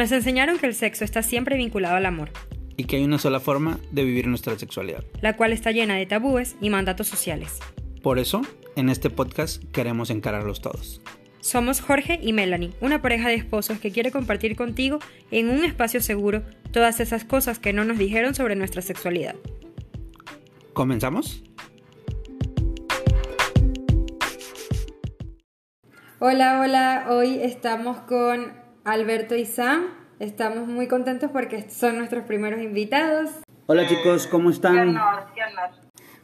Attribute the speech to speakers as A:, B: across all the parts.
A: Nos enseñaron que el sexo está siempre vinculado al amor.
B: Y que hay una sola forma de vivir nuestra sexualidad.
A: La cual está llena de tabúes y mandatos sociales.
B: Por eso, en este podcast queremos encararlos todos.
A: Somos Jorge y Melanie, una pareja de esposos que quiere compartir contigo en un espacio seguro todas esas cosas que no nos dijeron sobre nuestra sexualidad.
B: ¿Comenzamos?
A: Hola, hola, hoy estamos con Alberto y Sam. Estamos muy contentos porque son nuestros primeros invitados.
B: Hola chicos, ¿cómo están?
C: Qué honor, qué honor.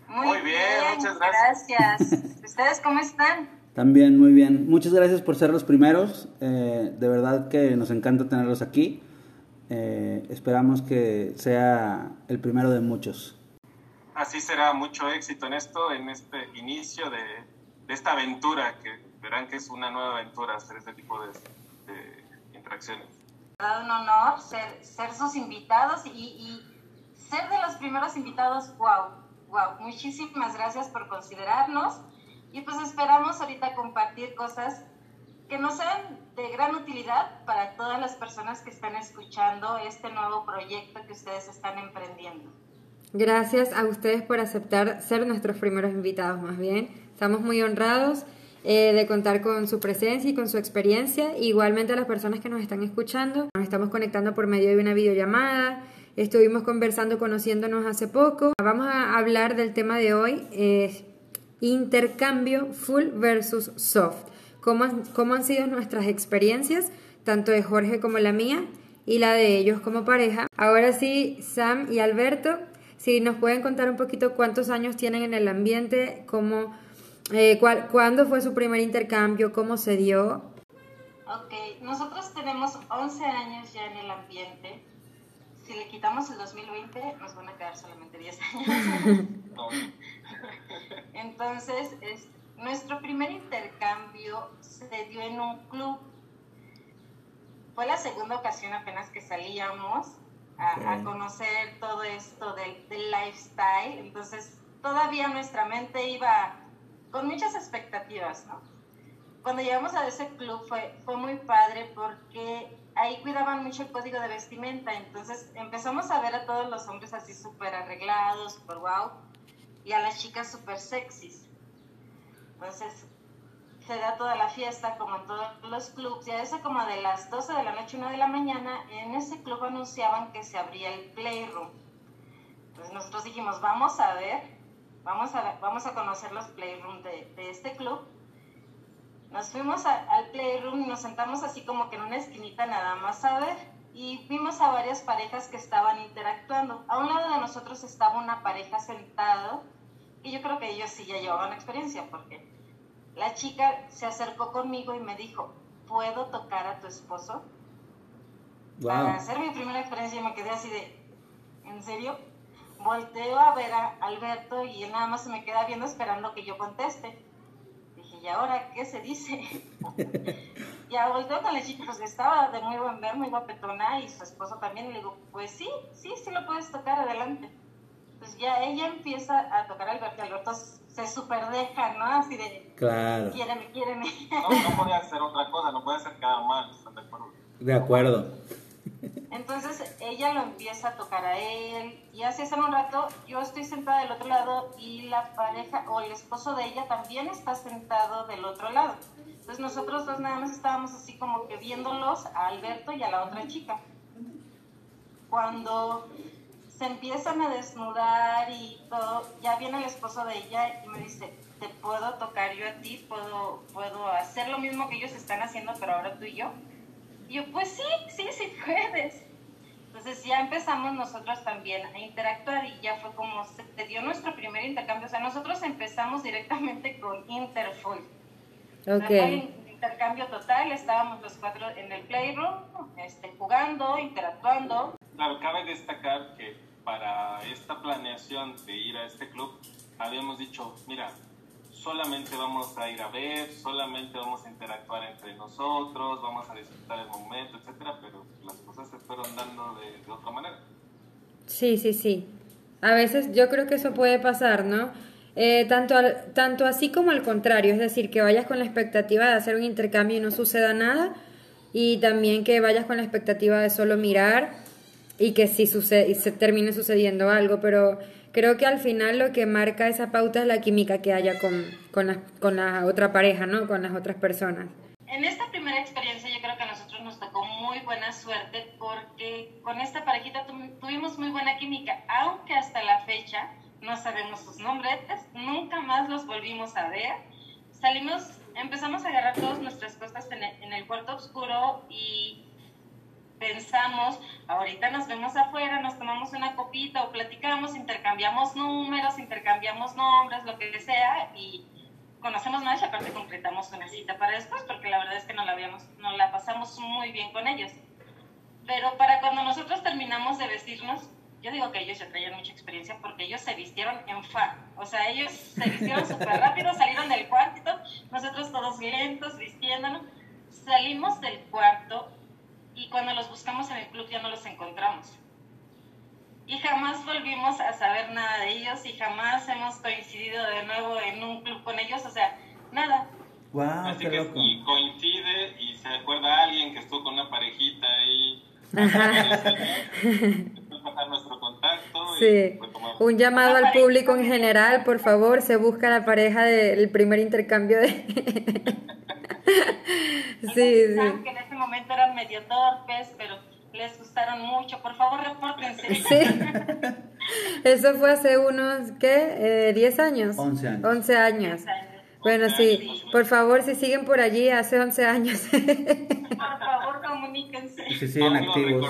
C: Muy, bien, muchas gracias. ¿Ustedes cómo están?
B: También muy bien. Muchas gracias por ser los primeros. Eh, de verdad que nos encanta tenerlos aquí. Eh, esperamos que sea el primero de muchos.
D: Así será mucho éxito en esto, en este inicio de, de esta aventura, que verán que es una nueva aventura hacer este tipo de, de interacciones.
C: Un honor ser, ser sus invitados y, y, ser de los primeros invitados, wow, wow. Muchísimas gracias por considerarnos y pues esperamos ahorita compartir cosas que nos sean de gran utilidad para todas las personas que están escuchando este nuevo proyecto que ustedes están emprendiendo.
A: Gracias a ustedes por aceptar ser nuestros primeros invitados, más bien. Estamos muy honrados eh, de contar con su presencia y con su experiencia. Igualmente a las personas que nos están escuchando, nos estamos conectando por medio de una videollamada. Estuvimos conversando, conociéndonos hace poco. Vamos a hablar del tema de hoy, eh, intercambio full versus soft. ¿Cómo, ¿Cómo han sido nuestras experiencias, tanto de Jorge como la mía, y la de ellos como pareja? Ahora sí, Sam y Alberto, si nos pueden contar un poquito cuántos años tienen en el ambiente, cómo eh, ¿Cuándo fue su primer intercambio? ¿Cómo se dio?
C: Ok, nosotros tenemos 11 años ya en el ambiente. Si le quitamos el 2020, nos van a quedar solamente 10 años. Entonces, es, nuestro primer intercambio se dio en un club. Fue la segunda ocasión apenas que salíamos a, a conocer todo esto del, del lifestyle. Entonces, todavía nuestra mente iba con muchas expectativas, ¿no? Cuando llegamos a ese club fue, fue muy padre porque ahí cuidaban mucho el código de vestimenta, entonces empezamos a ver a todos los hombres así súper arreglados, súper wow, y a las chicas súper sexys. Entonces se da toda la fiesta como en todos los clubs, y a eso como de las 12 de la noche, 1 de la mañana, en ese club anunciaban que se abría el playroom. Entonces nosotros dijimos, vamos a ver vamos a, vamos a conocer los playrooms de, de este club. Nos fuimos al playroom y nos sentamos así como que en una esquinita nada más a ver y vimos a varias parejas que estaban interactuando. A un lado de nosotros estaba una pareja sentado y yo creo que ellos sí ya llevaban experiencia porque la chica se acercó conmigo y me dijo, ¿puedo tocar a tu esposo? Para hacer mi primera experiencia me quedé así de, ¿en serio? Volteo a ver a Alberto y él nada más se me queda viendo esperando que yo conteste. Dije, ¿y ahora qué se dice? ya volteo con la chica, pues estaba de muy buen ver, muy guapetona y su esposo también. Y le digo, pues sí, sí, sí lo puedes tocar, adelante. Pues ya ella empieza a tocar a Alberto y Alberto se super deja, ¿no? Así de,
B: claro.
C: quiéreme, quiéreme.
D: No, no podía hacer otra cosa, no puede hacer cada mal, ¿están de acuerdo?
B: De acuerdo.
C: Entonces ella lo empieza a tocar a él y así hace un rato yo estoy sentada del otro lado y la pareja o el esposo de ella también está sentado del otro lado. Entonces nosotros dos nada más estábamos así como que viéndolos a Alberto y a la otra chica. Cuando se empiezan a desnudar y todo, ya viene el esposo de ella y me dice, ¿te puedo tocar yo a ti? ¿Puedo, puedo hacer lo mismo que ellos están haciendo pero ahora tú y yo? Y yo, pues sí, sí, sí puedes. Entonces ya empezamos nosotros también a interactuar y ya fue como se dio nuestro primer intercambio. O sea, nosotros empezamos directamente con Interfoil.
A: Ok.
C: Fue intercambio total, estábamos los cuatro en el playroom, este, jugando, interactuando.
D: Claro, cabe destacar que para esta planeación de ir a este club, habíamos dicho, mira, solamente vamos a ir a ver, solamente vamos a interactuar entre nosotros, vamos a disfrutar el momento, etcétera, pero las cosas se fueron dando de, de otra manera.
A: Sí, sí, sí. A veces yo creo que eso puede pasar, ¿no? Eh, tanto, al, tanto así como al contrario, es decir, que vayas con la expectativa de hacer un intercambio y no suceda nada, y también que vayas con la expectativa de solo mirar y que sí sucede, y se termine sucediendo algo, pero creo que al final lo que marca esa pauta es la química que haya con, con, la, con la otra pareja, ¿no? Con las otras personas.
C: En esta primera experiencia yo creo que a nosotros nos tocó muy buena suerte porque con esta parejita tuvimos muy buena química, aunque hasta la fecha no sabemos sus nombres, nunca más los volvimos a ver. Salimos, empezamos a agarrar todas nuestras cosas en el, en el cuarto oscuro y pensamos, ahorita nos vemos afuera, nos tomamos una copita o platicamos, intercambiamos números, intercambiamos nombres, lo que sea, y conocemos más y aparte concretamos una cita para después, porque la verdad es que no la, habíamos, no la pasamos muy bien con ellos. Pero para cuando nosotros terminamos de vestirnos, yo digo que ellos ya traían mucha experiencia porque ellos se vistieron en fa. O sea, ellos se vistieron súper rápido, salieron del cuarto, nosotros todos lentos, vistiéndonos. Salimos del cuarto y cuando los buscamos en el club ya no los encontramos. Y jamás volvimos a saber nada de ellos y jamás hemos coincidido de nuevo en un club con ellos, o sea, nada.
B: Wow,
D: Así que y coincide y se acuerda a alguien que estuvo con una parejita ahí. pasar nuestro contacto.
A: Sí. Un llamado al público en general, por favor, se busca la pareja del primer intercambio de...
C: sí, sí. Que en ese momento eran medio torpes, pero les gustaron mucho. Por favor, repórtense.
A: Sí. Eso fue hace unos, ¿qué? Eh, ¿10 años?
B: 11 años.
A: 11 años. Bueno, sí, por favor, si siguen por allí hace 11 años.
C: Por favor, comuníquense.
B: Si siguen activos.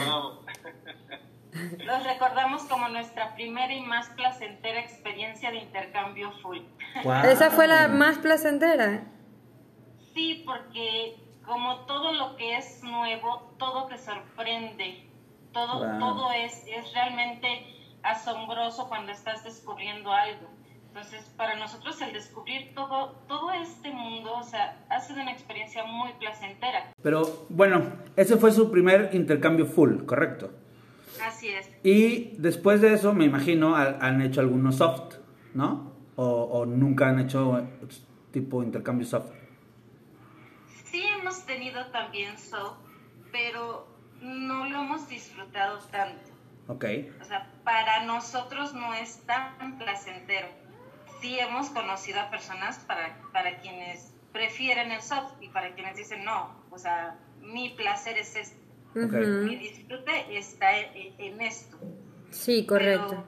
C: Los recordamos como nuestra primera y más placentera experiencia de intercambio full.
A: ¿Esa fue la más placentera?
C: Sí, porque como todo lo que es nuevo, todo te sorprende, todo, todo es, es realmente asombroso cuando estás descubriendo algo. Entonces, para nosotros el descubrir todo, todo este mundo, o sea, ha sido una experiencia muy placentera.
B: Pero bueno, ese fue su primer intercambio full, ¿correcto?
C: Así es.
B: Y después de eso, me imagino, han hecho algunos soft, ¿no? O, o nunca han hecho tipo intercambio soft
C: hemos tenido también soft, pero no lo hemos disfrutado tanto.
B: Ok.
C: O sea, para nosotros no es tan placentero. Sí hemos conocido a personas para, para quienes prefieren el soft y para quienes dicen no, o sea, mi placer es este. Mi disfrute está en, esto.
A: Sí, correcto.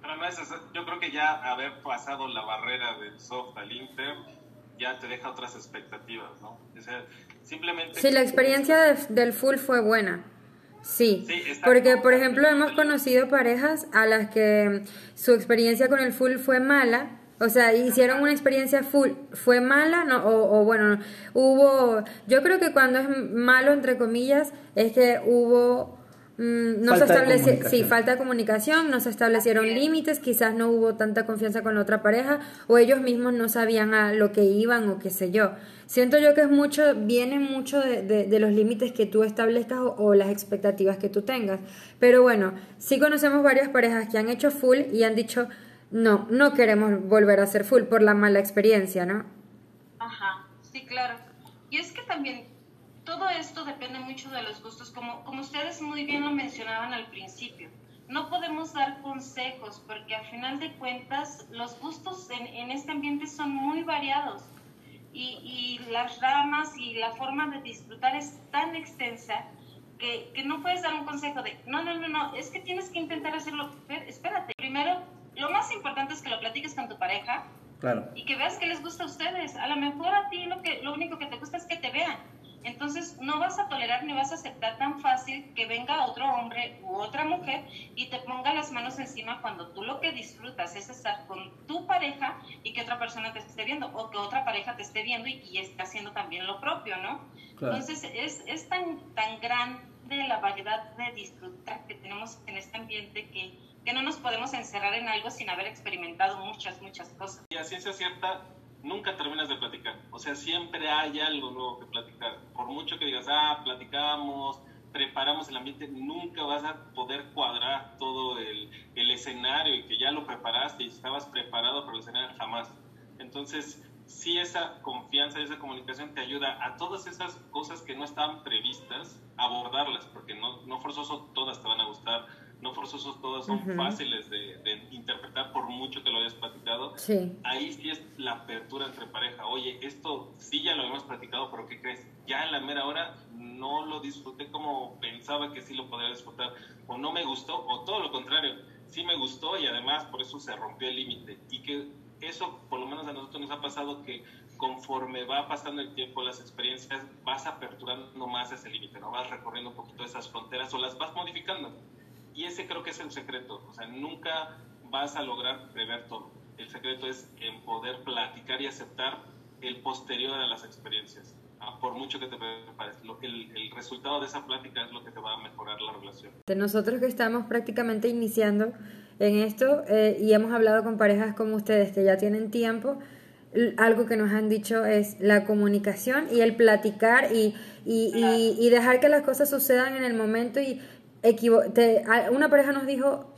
D: Pero, además, yo creo que ya haber pasado la barrera del soft al inter ya te deja otras expectativas, ¿no? O sea, simplemente...
A: Sí, la experiencia del full fue buena. Sí, porque por ejemplo hemos conocido parejas a las que su experiencia con el full fue mala, o sea, hicieron una experiencia full, fue mala, no, o, o, bueno, hubo, yo creo que cuando es malo entre comillas es que hubo Mm, no se estableció, sí, falta de comunicación, no se establecieron límites, quizás no hubo tanta confianza con la otra pareja o ellos mismos no sabían a lo que iban o qué sé yo. Siento yo que es mucho, viene mucho de, de, los límites que tú establezcas o, las expectativas que tú tengas. Pero bueno, sí conocemos varias parejas que han hecho full y han dicho, no, no queremos volver a hacer full por la mala experiencia, ¿no?
C: Ajá, sí, claro. Y es que también todo esto depende mucho de los gustos, como, como ustedes muy bien lo mencionaban al principio. No podemos dar consejos porque a final de cuentas los gustos en, en este ambiente son muy variados y, y, las ramas y la forma de disfrutar es tan extensa que, que, no puedes dar un consejo de, no, no, no, no, es que tienes que intentar hacerlo. Espérate, primero, lo más importante es que lo platiques con tu pareja
B: claro.
C: y que veas qué les gusta a ustedes. A lo mejor a ti lo, que, lo único que te gusta es que te vean entonces no vas a tolerar ni vas a aceptar tan fácil que venga otro hombre u otra mujer y te ponga las manos encima cuando tú lo que disfrutas es estar con tu pareja y que otra persona te esté viendo o que otra pareja te esté viendo y, esté haciendo también lo propio, ¿no? Entonces es, es tan, tan grande la variedad de disfrutar que tenemos en este ambiente que, que no nos podemos encerrar en algo sin haber experimentado muchas, muchas cosas.
D: Y a ciencia cierta, nunca terminas de platicar. O sea, siempre hay algo nuevo que platicar. Por mucho que digas, ah, platicamos, preparamos el ambiente, nunca vas a poder cuadrar todo el, el escenario y que ya lo preparaste y estabas preparado para el escenario, jamás. Entonces, sí esa confianza, esa comunicación te ayuda a todas esas cosas que no estaban previstas, abordarlas, porque no, no forzoso todas te van a gustar, no forzosos todas son fáciles de, interpretar por mucho que lo hayas platicado. Ahí sí es la apertura entre pareja. Oye, esto sí ya lo hemos platicado, pero ¿qué crees? Ya en la mera hora no lo disfruté como pensaba que sí lo podría disfrutar, o no me gustó, o todo lo contrario, sí me gustó y además por eso se rompió el límite. Y que eso, por lo menos a nosotros nos ha pasado que conforme va pasando el tiempo, las experiencias, vas aperturando más ese límite, ¿no? Vas recorriendo un poquito esas fronteras o las vas modificando. Y ese creo que es el secreto. O sea, nunca vas a lograr prever todo. El secreto es en poder platicar y aceptar el posterior a las experiencias. Ah, por mucho que te prepares, el, el, resultado de esa plática es lo que te va a mejorar la relación.
A: De nosotros que estamos prácticamente iniciando en esto eh, y hemos hablado con parejas como ustedes que ya tienen tiempo, algo que nos han dicho es la comunicación y el platicar y, y, y, y dejar que las cosas sucedan en el momento y una pareja nos dijo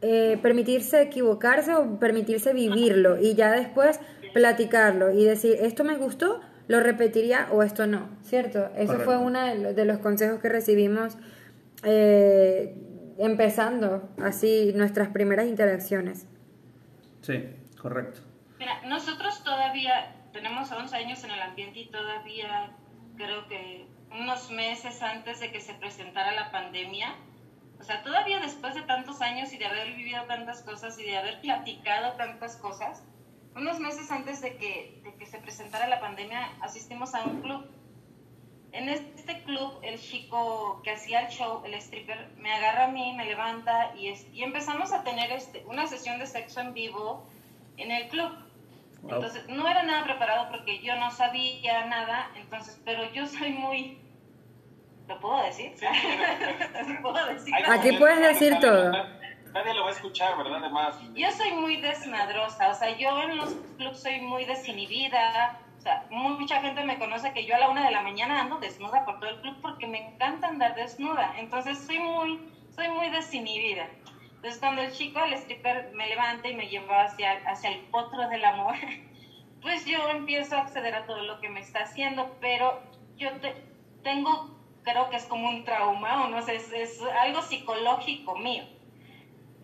A: eh, permitirse equivocarse o permitirse vivirlo y ya después platicarlo y decir, esto me gustó, lo repetiría o esto no, ¿cierto? Eso fue uno de los consejos que recibimos eh, empezando así nuestras primeras interacciones.
B: Sí, correcto.
C: Mira, nosotros todavía tenemos 11 años en el ambiente y todavía creo que unos meses antes de que se presentara la pandemia, o sea, todavía después de tantos años y de haber vivido tantas cosas y de haber platicado tantas cosas, unos meses antes de que, de que se presentara la pandemia, asistimos a un club. En este club, el chico que hacía el show, el stripper, me agarra a mí, me levanta y, y empezamos a tener este, una sesión de sexo en vivo en el club. Entonces, no era nada preparado porque yo no sabía nada, entonces, pero yo soy muy ¿Lo puedo decir? Sí. ¿Puedo decir?
A: Aquí puedes decir todo.
D: Nadie lo va a escuchar, ¿verdad? Además.
C: Yo soy muy desmadrosa, o sea, yo en los clubs soy muy desinhibida. O sea, mucha gente me conoce que yo a la una de la mañana ando desnuda por todo el club porque me encanta andar desnuda. Entonces soy muy, soy muy desinhibida. Entonces cuando el chico, el stripper, me levanta y me lleva hacia, hacia el potro del amor, pues yo empiezo a acceder a todo lo que me está haciendo, pero yo tengo creo que es como un trauma o no sé, es, algo psicológico mío.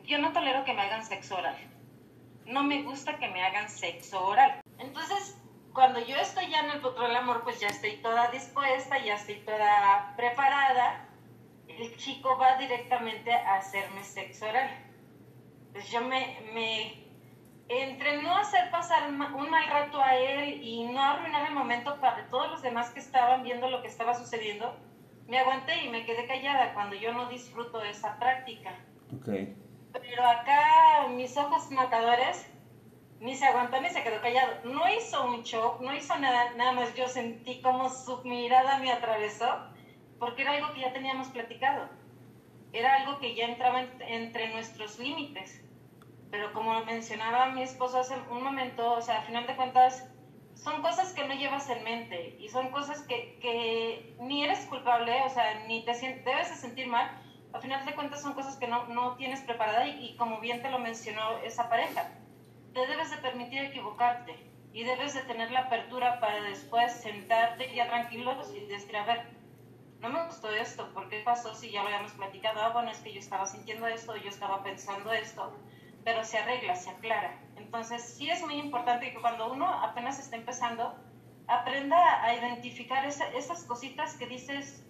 C: Yo no tolero que me hagan sexo oral. No me gusta que me hagan sexo oral. Entonces, cuando yo estoy ya en el potro del amor, pues ya estoy toda dispuesta, ya estoy toda preparada. El chico va directamente a hacerme sexo oral. Pues yo me, me entre no hacer pasar un mal rato a él y no arruinar el momento para todos los demás que estaban viendo lo que estaba sucediendo, me aguanté y me quedé callada cuando yo no disfruto de esa práctica.
B: Okay.
C: Pero acá mis ojos matadores ni se aguantó ni se quedó callado. No hizo un shock, no hizo nada, nada más yo sentí como su mirada me atravesó, porque era algo que ya teníamos platicado. Era algo que ya entraba entre nuestros límites. Pero como mencionaba mi esposo hace un momento, o sea, a final de cuentas, son cosas que no llevas en mente y son cosas que, que ni eres culpable, o sea, ni te debes de sentir mal. Al final de cuentas son cosas que no, no tienes preparada y, como bien te lo mencionó esa pareja, te debes de permitir equivocarte y debes de tener la apertura para después sentarte ya tranquilos y decir, a ver, no me gustó esto, ¿por qué pasó si ya lo habíamos platicado? Ah, bueno, es que yo estaba sintiendo esto, yo estaba pensando esto, pero se arregla, se aclara. Entonces, sí es muy importante que cuando uno apenas está empezando, aprenda a identificar esas cositas que dices,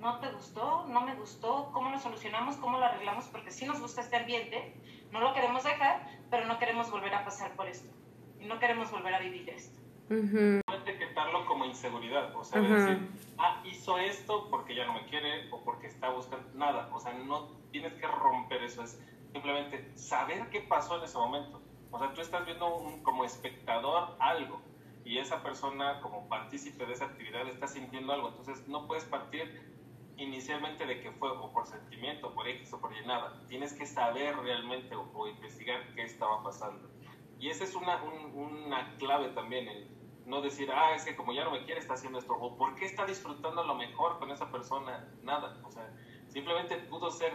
C: no te gustó, no me gustó, cómo lo solucionamos, cómo lo arreglamos, porque sí nos gusta este ambiente, no lo queremos dejar, pero no queremos volver a pasar por esto. Y no queremos volver a vivir esto.
D: Uh etiquetarlo como inseguridad, o sea, decir, ah, hizo esto porque ya no me quiere o porque está buscando nada, o sea, no tienes que romper eso, es simplemente saber qué pasó en ese momento. O sea, tú estás viendo como espectador algo y esa persona como partícipe de esa actividad está sintiendo algo. Entonces no puedes partir inicialmente de que fue o por sentimiento, por X o por Y nada. Tienes que saber realmente o, investigar qué estaba pasando. Y esa es una, una clave también, no decir, ah, es que como ya no me quiere está haciendo esto, o por qué está disfrutando lo mejor con esa persona, nada. O sea, simplemente pudo ser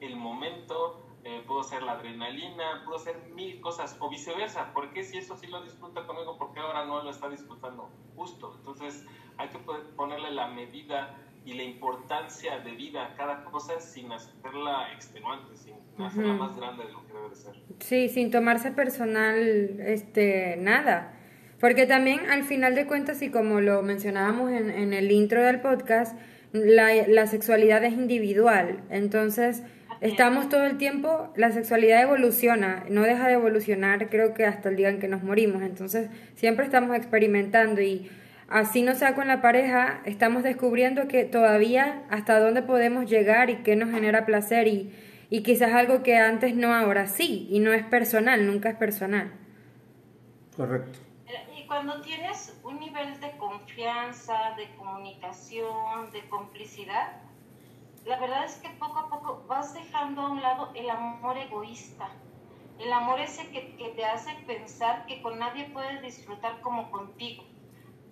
D: el momento eh, puedo ser la adrenalina, puedo ser mil cosas, o viceversa. ¿Por qué si eso sí lo disfruta conmigo, por qué ahora no lo está disfrutando? Justo. Entonces hay que ponerle la medida y la importancia de vida a cada cosa sin hacerla extenuante, sin hacerla más grande de lo que debe de ser.
A: Sí, sin tomarse personal este, nada. Porque también al final de cuentas, y como lo mencionábamos en, en el intro del podcast, la, la sexualidad es individual. Entonces, Estamos todo el tiempo, la sexualidad evoluciona, no deja de evolucionar, creo que hasta el día en que nos morimos. Entonces, siempre estamos experimentando y así no sea con la pareja, estamos descubriendo que todavía hasta dónde podemos llegar y qué nos genera placer y, y quizás algo que antes no, ahora sí, y no es personal, nunca es personal.
B: Correcto.
C: Y cuando tienes un nivel de confianza, de comunicación, de complicidad, la verdad es que poco a poco vas dejando a un lado el amor egoísta, el amor ese que, que, te hace pensar que con nadie puedes disfrutar como contigo,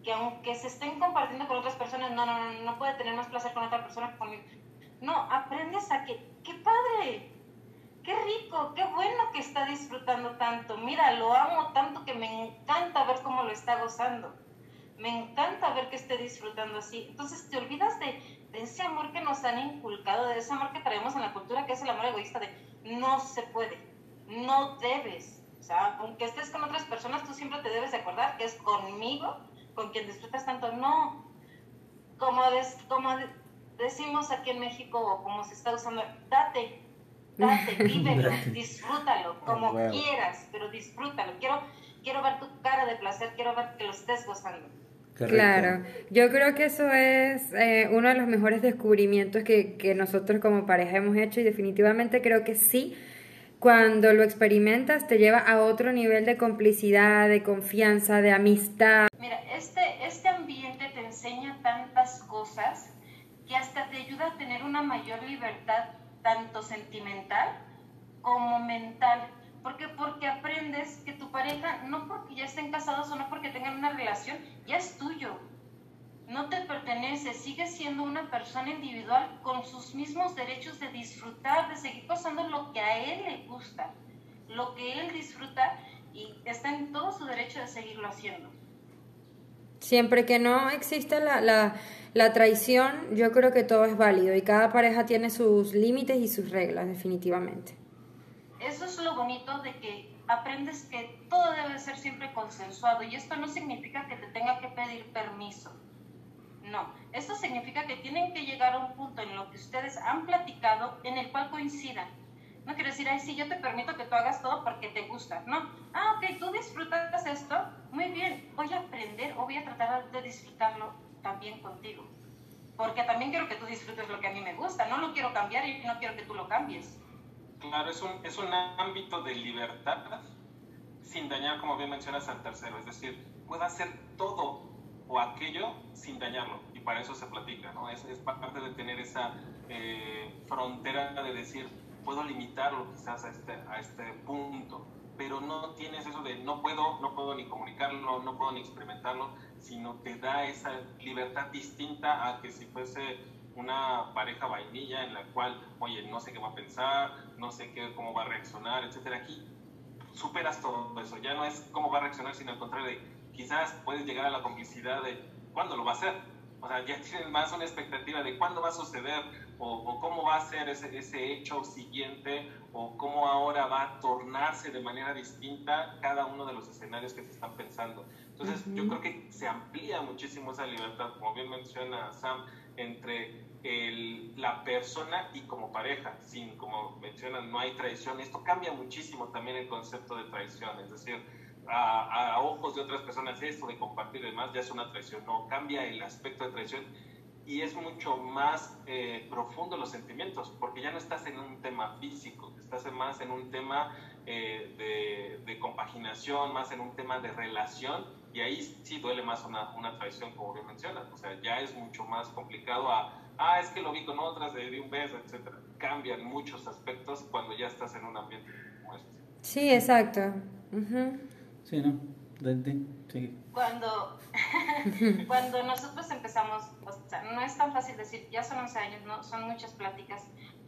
C: que aunque se estén compartiendo con otras personas, no, no, no, no puede tener más placer con otra persona que conmigo. No, aprendes a que, qué padre, qué rico, qué bueno que está disfrutando tanto. Mira, lo amo tanto que me encanta ver cómo lo está gozando. Me encanta ver que esté disfrutando así. Entonces te olvidas de, de ese amor que nos han inculcado, de ese amor que traemos en la cultura, que es el amor egoísta de no se puede, no debes. O sea, aunque estés con otras personas, tú siempre te debes de acordar que es conmigo con quien disfrutas tanto. No, como, como decimos aquí en México, o como se está usando, date, date, vívelo, disfrútalo, como quieras, pero disfrútalo. Quiero, quiero ver tu cara de placer, quiero ver que lo estés gozando.
A: Claro, yo creo que eso es eh, uno de los mejores descubrimientos que, que nosotros como pareja hemos hecho y definitivamente creo que sí, cuando lo experimentas te lleva a otro nivel de complicidad, de confianza, de amistad.
C: Mira, este, este ambiente te enseña tantas cosas que hasta te ayuda a tener una mayor libertad, tanto sentimental como mental ¿Por qué? Porque aprendes que tu pareja, no porque ya estén casados o no porque tengan una relación, ya es tuyo. No te pertenece, sigue siendo una persona individual con sus mismos derechos de disfrutar, de seguir pasando lo que a él le gusta, lo que él disfruta y está en todo su derecho de seguirlo haciendo.
A: Siempre que no exista la, la, la traición, yo creo que todo es válido y cada pareja tiene sus límites y sus reglas, definitivamente
C: eso es lo bonito de que aprendes que todo debe ser siempre consensuado y esto no significa que te tenga que pedir permiso. No, esto significa que tienen que llegar a un punto en lo que ustedes han platicado en el cual coincidan. No quiere decir, ay, sí, yo te permito que tú hagas todo porque te gusta. No, ah, ok, tú disfrutas esto, muy bien, voy a aprender o voy a tratar de disfrutarlo también contigo. Porque también quiero que tú disfrutes lo que a mí me gusta, no lo quiero cambiar y no quiero que tú lo cambies.
D: Claro, es un, es un ámbito de libertad sin dañar, como bien mencionas, al tercero. Es decir, puede hacer todo o aquello sin dañarlo. Y para eso se platica, ¿no? Es, es parte de tener esa eh, frontera de decir, puedo limitarlo quizás a este, a este punto, pero no tienes eso de no puedo, no puedo ni comunicarlo, no puedo ni experimentarlo, sino te da esa libertad distinta a que si fuese una pareja vainilla en la cual, oye, no sé qué va a pensar, no sé qué, cómo va a reaccionar, etcétera. Aquí superas todo eso, ya no es cómo va a reaccionar, sino al contrario de quizás puedes llegar a la complicidad de cuándo lo va a hacer. O sea, ya tienes más una expectativa de cuándo va a suceder o, cómo va a ser ese, ese, hecho siguiente o cómo ahora va a tornarse de manera distinta cada uno de los escenarios que se están pensando. Entonces, yo creo que se amplía muchísimo esa libertad, como bien menciona Sam, entre el, la persona y como pareja, sin, como mencionan, no hay traición. Esto cambia muchísimo también el concepto de traición, es decir, a, a ojos de otras personas esto de compartir y demás ya es una traición, no, cambia el aspecto de traición y es mucho más eh, profundo los sentimientos, porque ya no estás en un tema físico, estás más en un tema eh, de, de, compaginación, más en un tema de relación, y ahí sí duele más una, una traición, como bien mencionas, o sea, ya es mucho más complicado a, ah, es que lo vi con otras, le di un beso, etc. Cambian muchos aspectos cuando ya estás en un ambiente como este.
A: Sí, exacto.
B: Sí, ¿no?
C: Sí. Cuando, cuando nosotros empezamos, o sea, no es tan fácil decir, ya son 11 años, no, son muchas pláticas,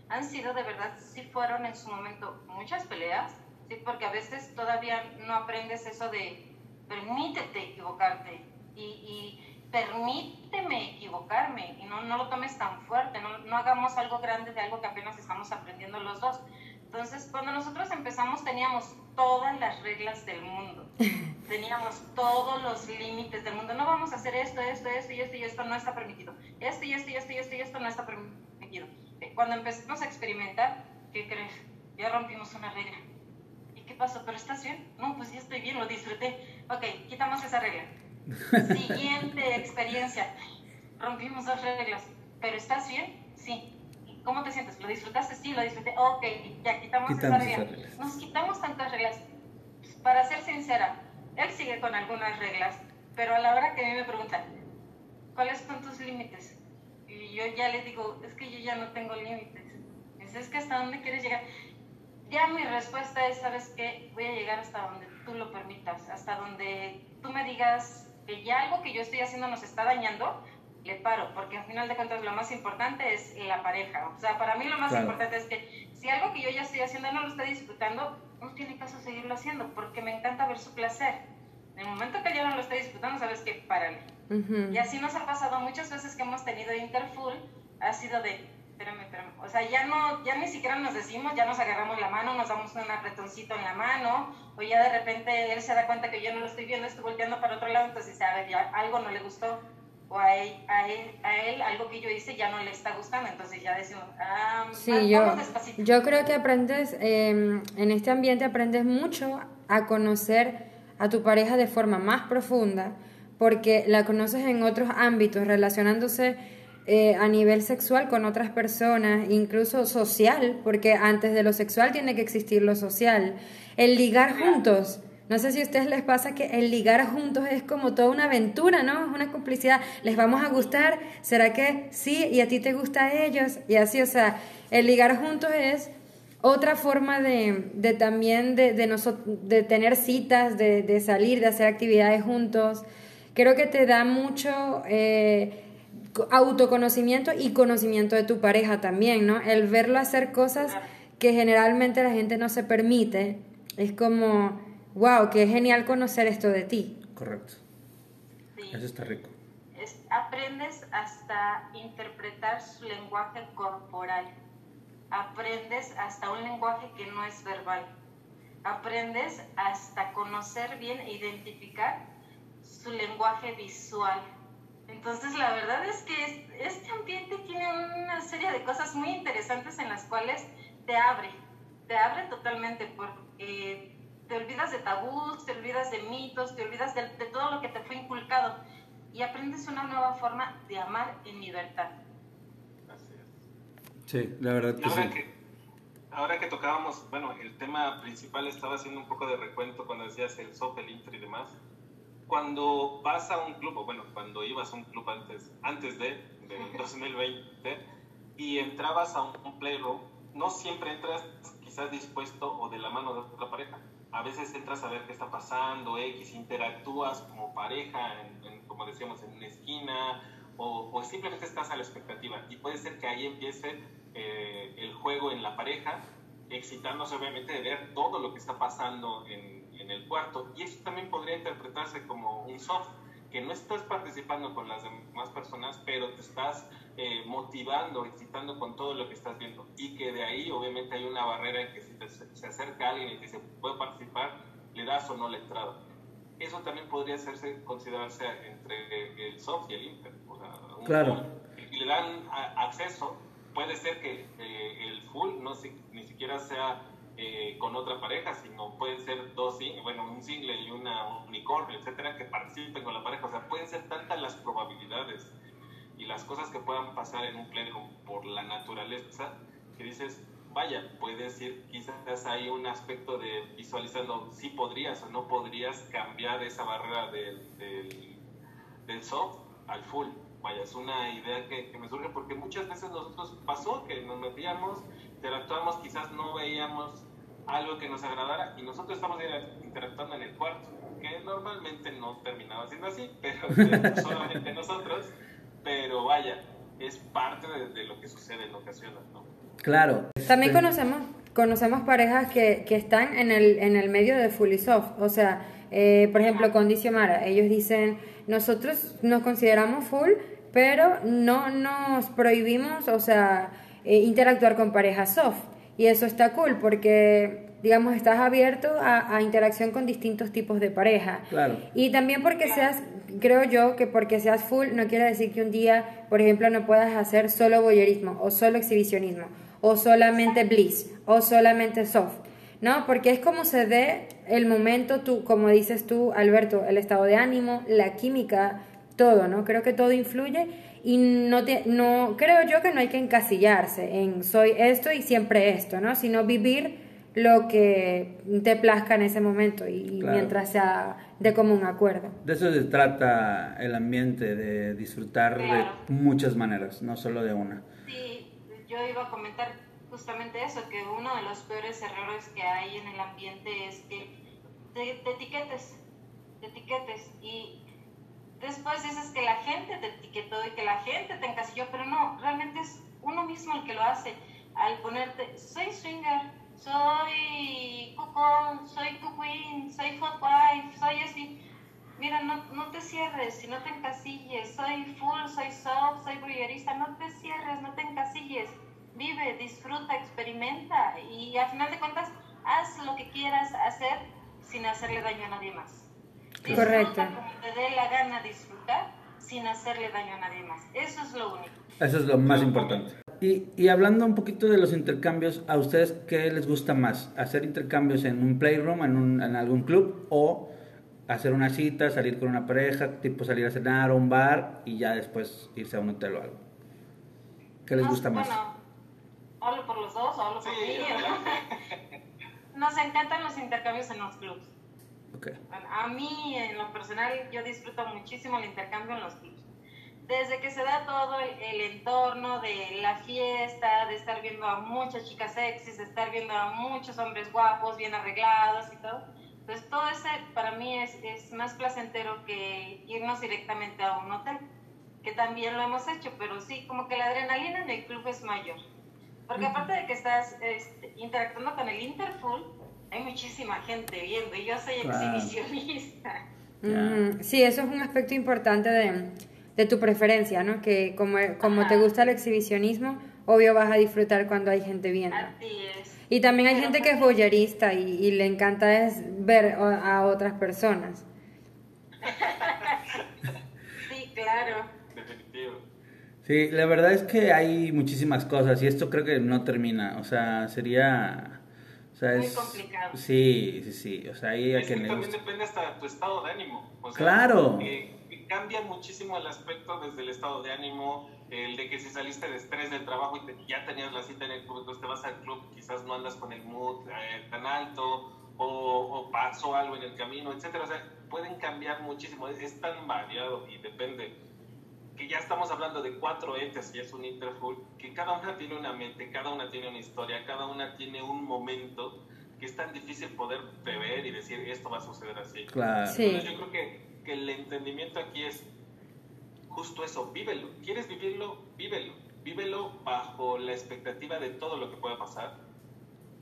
C: han sido de verdad, sí fueron en su momento muchas peleas, sí, porque a veces todavía no aprendes eso de permítete equivocarte y, y permíteme equivocarme y no, no lo tomes tan fuerte, no, no hagamos algo grande de algo que apenas estamos aprendiendo los dos. Entonces, cuando nosotros empezamos teníamos todas las reglas del mundo, teníamos todos los límites del mundo. No vamos a hacer esto, esto, esto y esto y esto no está permitido. Esto y esto y esto y esto y esto no está permitido. Eh, cuando empezamos a experimentar, ¿qué crees? Ya rompimos una regla. ¿Y qué pasó? ¿Pero estás bien? No, pues sí estoy bien, lo disfruté. Ok, quitamos esa regla. Siguiente experiencia. Rompimos dos reglas. ¿Pero estás bien? Sí. ¿Cómo te sientes? ¿Lo disfrutaste? Sí, lo disfruté. Ok, ya quitamos, esa regla. Nos quitamos tantas reglas. Para ser sincera, él sigue con algunas reglas, pero a la hora que a mí me preguntan, ¿cuáles son tus límites? Y yo ya le digo, es que yo ya no tengo límites. Es, que hasta dónde quieres llegar. Ya mi respuesta es, ¿sabes qué? Voy a llegar hasta donde tú lo permitas, hasta donde tú me digas que ya algo que yo estoy haciendo nos está dañando, le paro, porque al final de cuentas lo más importante es la pareja. O sea, para mí lo más importante es que si algo que yo ya estoy haciendo no lo estoy disfrutando, no tiene caso seguirlo haciendo, porque me encanta ver su placer. En el momento que yo no lo estoy disfrutando, sabes que párale. Y así nos ha pasado muchas veces que hemos tenido Interfull, ha sido de, espérame, espérame. O sea, ya, no, ya ni siquiera nos decimos, ya nos agarramos la mano, nos damos un apretoncito en la mano, o ya de repente él se da cuenta que yo no lo estoy viendo, estoy volteando para otro lado, entonces dice, a ver, ya algo no le gustó o a él, a él, a él algo que yo hice ya no le está gustando, entonces ya decimos, ah,
A: sí, yo, yo creo que aprendes, em, en este ambiente aprendes mucho a conocer a tu pareja de forma más profunda, porque la conoces en otros ámbitos, relacionándose eh, a nivel sexual con otras personas, incluso social, porque antes de lo sexual tiene que existir lo social, el ligar juntos no sé si a ustedes les pasa que el ligar juntos es como toda una aventura, ¿no? Es una complicidad. ¿Les vamos a gustar? ¿Será que sí? ¿Y a ti te gusta a ellos? Y así, o sea, el ligar juntos es otra forma de, de también de, de, de tener citas, de, de, salir, de hacer actividades juntos. Creo que te da mucho eh, autoconocimiento y conocimiento de tu pareja también, ¿no? El verlo hacer cosas que generalmente la gente no se permite. Es como Wow, qué genial conocer esto de ti.
B: Correcto. Eso está rico.
C: aprendes hasta interpretar su lenguaje corporal. Aprendes hasta un lenguaje que no es verbal. Aprendes hasta conocer bien e identificar su lenguaje visual. Entonces, la verdad es que este ambiente tiene una serie de cosas muy interesantes en las cuales te abre, te abre totalmente porque te olvidas de tabús, te olvidas de mitos, te olvidas de, todo lo que te fue inculcado y aprendes una nueva forma de amar en libertad.
B: Así es. Sí, la verdad que
D: ahora Que, ahora que tocábamos, bueno, el tema principal estaba haciendo un poco de recuento cuando decías el SOP, el Intro y demás. Cuando vas a un club, o bueno, cuando ibas a un club antes, antes de, del 2020, y entrabas a un playroom, no siempre entras quizás dispuesto o de la mano de otra pareja a veces entras a ver qué está pasando, X, interactúas como pareja, como decíamos, en una esquina, o, simplemente estás a la expectativa. Y puede ser que ahí empiece eh, el juego en la pareja, excitándose obviamente de ver todo lo que está pasando en, en el cuarto. Y eso también podría interpretarse como un soft, que no estás participando con las demás personas, pero te estás eh, motivando, excitando con todo lo que estás viendo. Y que de ahí obviamente hay una barrera en que si te, se acerca alguien y te dice, ¿puedo participar? Le das o no la entrada. Eso también podría hacerse, considerarse entre el soft y el inter. O sea,
B: claro.
D: y le dan acceso, puede ser que eh, el full no ni siquiera sea eh, con otra pareja, sino pueden ser dos, bueno, un single y una unicornio, etcétera, que participen con la pareja. O sea, pueden ser tantas las probabilidades y las cosas que puedan pasar en un pleno por la naturaleza que dices, vaya, puedes ir, quizás hay un aspecto de visualizando si podrías o no podrías cambiar esa barrera del, del, del soft al full. Vaya, es una idea que, que, me surge porque muchas veces nosotros pasó que nos metíamos, interactuamos, quizás no veíamos algo que nos agradara y nosotros estamos interactuando en el cuarto, que normalmente no terminaba siendo así, pero solamente nosotros, pero vaya, es parte de, lo que sucede en ocasiones, ¿no?
B: Claro.
A: También conocemos, conocemos parejas que, que están en el, en el medio de Fully Soft, o sea, eh, por ejemplo, con Mara, ellos dicen, nosotros nos consideramos full, pero no nos prohibimos, o sea, eh, interactuar con parejas soft. Y eso está cool porque, digamos, estás abierto a, interacción con distintos tipos de pareja.
B: Claro.
A: Y también porque seas, creo yo, que porque seas full no quiere decir que un día, por ejemplo, no puedas hacer solo voyerismo o solo exhibicionismo o solamente bliss o solamente soft. ¿no? Porque es como se dé el momento, tú, como dices tú, Alberto, el estado de ánimo, la química, todo, ¿no? Creo que todo influye y no, te, no creo yo que no hay que encasillarse en soy esto y siempre esto, ¿no? Sino vivir lo que te plazca en ese momento y
B: mientras
A: sea de común acuerdo.
B: De eso se trata el ambiente, de disfrutar de muchas maneras, no solo de una.
C: Sí, yo iba a comentar justamente eso, que uno de los peores errores que hay en el ambiente es que te, etiquetes, te etiquetes y después dices que la gente te etiquetó y que la gente te encasilló, pero no, realmente es uno mismo el que lo hace al ponerte, soy swinger, soy cucón, soy cuqueen, soy hot wife, soy así. Mira, no, no te cierres, si no te encasilles, soy full, soy soft, soy brillerista, no te cierres, no te encasilles vive, disfruta, experimenta y al final de cuentas haz lo que quieras hacer sin hacerle daño a nadie más.
A: Correcto.
C: Te dé la gana disfrutar sin hacerle daño a nadie más. Eso es lo único.
B: Eso es lo más importante. Y, y, hablando un poquito de los intercambios, ¿a ustedes qué les gusta más? ¿Hacer intercambios en un playroom, en, un, en algún club? ¿O hacer una cita, salir con una pareja, tipo salir a cenar o un bar y ya después irse a un hotel o algo? ¿Qué les gusta más?
C: hablo por los dos, hablo por mí. Nos encantan los intercambios en los clubs. A mí, en lo personal, yo disfruto muchísimo el intercambio en los clubs. Desde que se da todo el, entorno de la fiesta, de estar viendo a muchas chicas sexys, de estar viendo a muchos hombres guapos, bien arreglados y todo, pues todo ese para mí es, es más placentero que irnos directamente a un hotel, que también lo hemos hecho, pero sí, como que la adrenalina en el club es mayor. Porque aparte de que estás este, interactuando con el Interful, hay muchísima gente viendo y yo soy exhibicionista.
A: Sí, eso es un aspecto importante de, de tu preferencia, ¿no? Que como, como te gusta el exhibicionismo, obvio vas a disfrutar cuando hay gente viendo.
C: Así es.
A: Y también hay gente que es boyerista y, y, le encanta es ver a otras personas.
C: sí, claro.
B: Sí, la verdad es que hay muchísimas cosas y esto creo que no termina, o sea, sería...
C: O sea, Muy complicado.
B: Sí, sí, sí, o sea, ahí
D: es que, también depende hasta tu estado de ánimo. O sea,
B: claro.
D: cambia muchísimo el aspecto desde el estado de ánimo, el de que si saliste de estrés del trabajo y ya tenías la cita en el club, entonces te vas al club, quizás no andas con el mood eh, tan alto o, o, pasó algo en el camino, etcétera. O sea, pueden cambiar muchísimo, es tan variado y depende que ya estamos hablando de cuatro entes y es un Interfull, que cada una tiene una mente, cada una tiene una historia, cada una tiene un momento que es tan difícil poder prever y decir esto va a suceder así.
B: Claro.
D: Entonces yo creo que, que el entendimiento aquí es justo eso, vívelo. ¿Quieres vivirlo? Vívelo. Vívelo bajo la expectativa de todo lo que pueda pasar.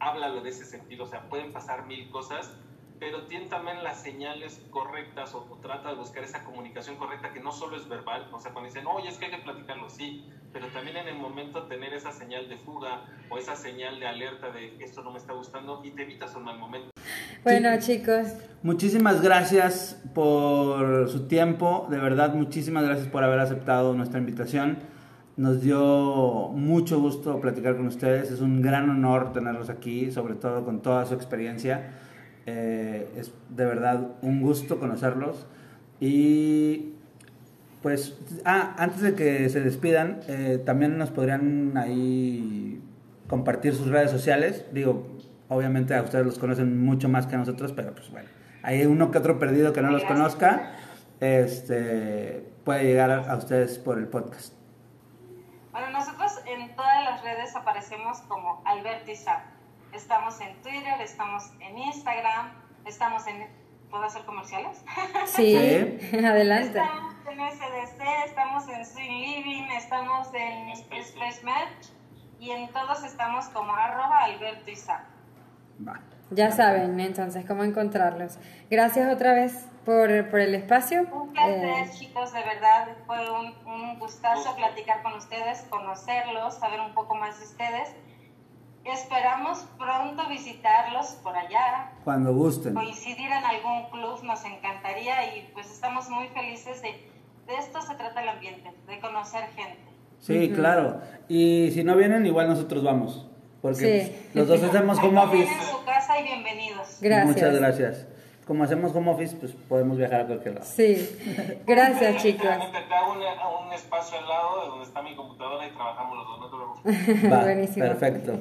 D: Háblalo de ese sentido, o sea, pueden pasar mil cosas, pero tiene también las señales correctas o, trata de buscar esa comunicación correcta que no solo es verbal, o sea, cuando dicen, oye, es que hay que platicarlo, sí, pero también en el momento tener esa señal de fuga o esa señal de alerta de esto no me está gustando y te evitas un mal momento.
A: Bueno, chicos.
B: Muchísimas gracias por su tiempo, de verdad, muchísimas gracias por haber aceptado nuestra invitación. Nos dio mucho gusto platicar con ustedes, es un gran honor tenerlos aquí, sobre todo con toda su experiencia. Eh, es de verdad un gusto conocerlos. Y pues, ah, antes de que se despidan, eh, también nos podrían ahí compartir sus redes sociales. Digo, obviamente a ustedes los conocen mucho más que a nosotros, pero pues bueno, hay uno que otro perdido que no los conozca, este, puede llegar a, ustedes por el podcast.
C: Bueno, nosotros en todas las redes aparecemos como Albertiza. Estamos en Twitter, estamos en Instagram, estamos en... ¿Puedo hacer comerciales?
A: Sí, adelante.
C: Estamos en SDC, estamos en Swing Living, estamos en Space Match y en todos estamos como arroba Alberto Isaac.
A: Ya saben entonces cómo encontrarlos. Gracias otra vez por, por el espacio.
C: Un placer, eh, chicos, de verdad. Fue un, un gustazo platicar con ustedes, conocerlos, saber un poco más de ustedes. Esperamos pronto visitarlos por allá.
B: Cuando gusten.
C: Coincidir en algún club nos encantaría y pues estamos muy felices de, de esto se trata el ambiente, de conocer gente.
B: Sí, claro. Y si no vienen, igual nosotros vamos. Porque los dos hacemos home office.
C: en su casa y bienvenidos.
B: Gracias. Muchas gracias. Como hacemos home office, pues podemos viajar a cualquier lado.
A: Sí. Gracias, chicos.
D: Te hago un, un, espacio al lado de donde está mi computadora y trabajamos los dos. No te
B: Va, Buenísimo. Perfecto.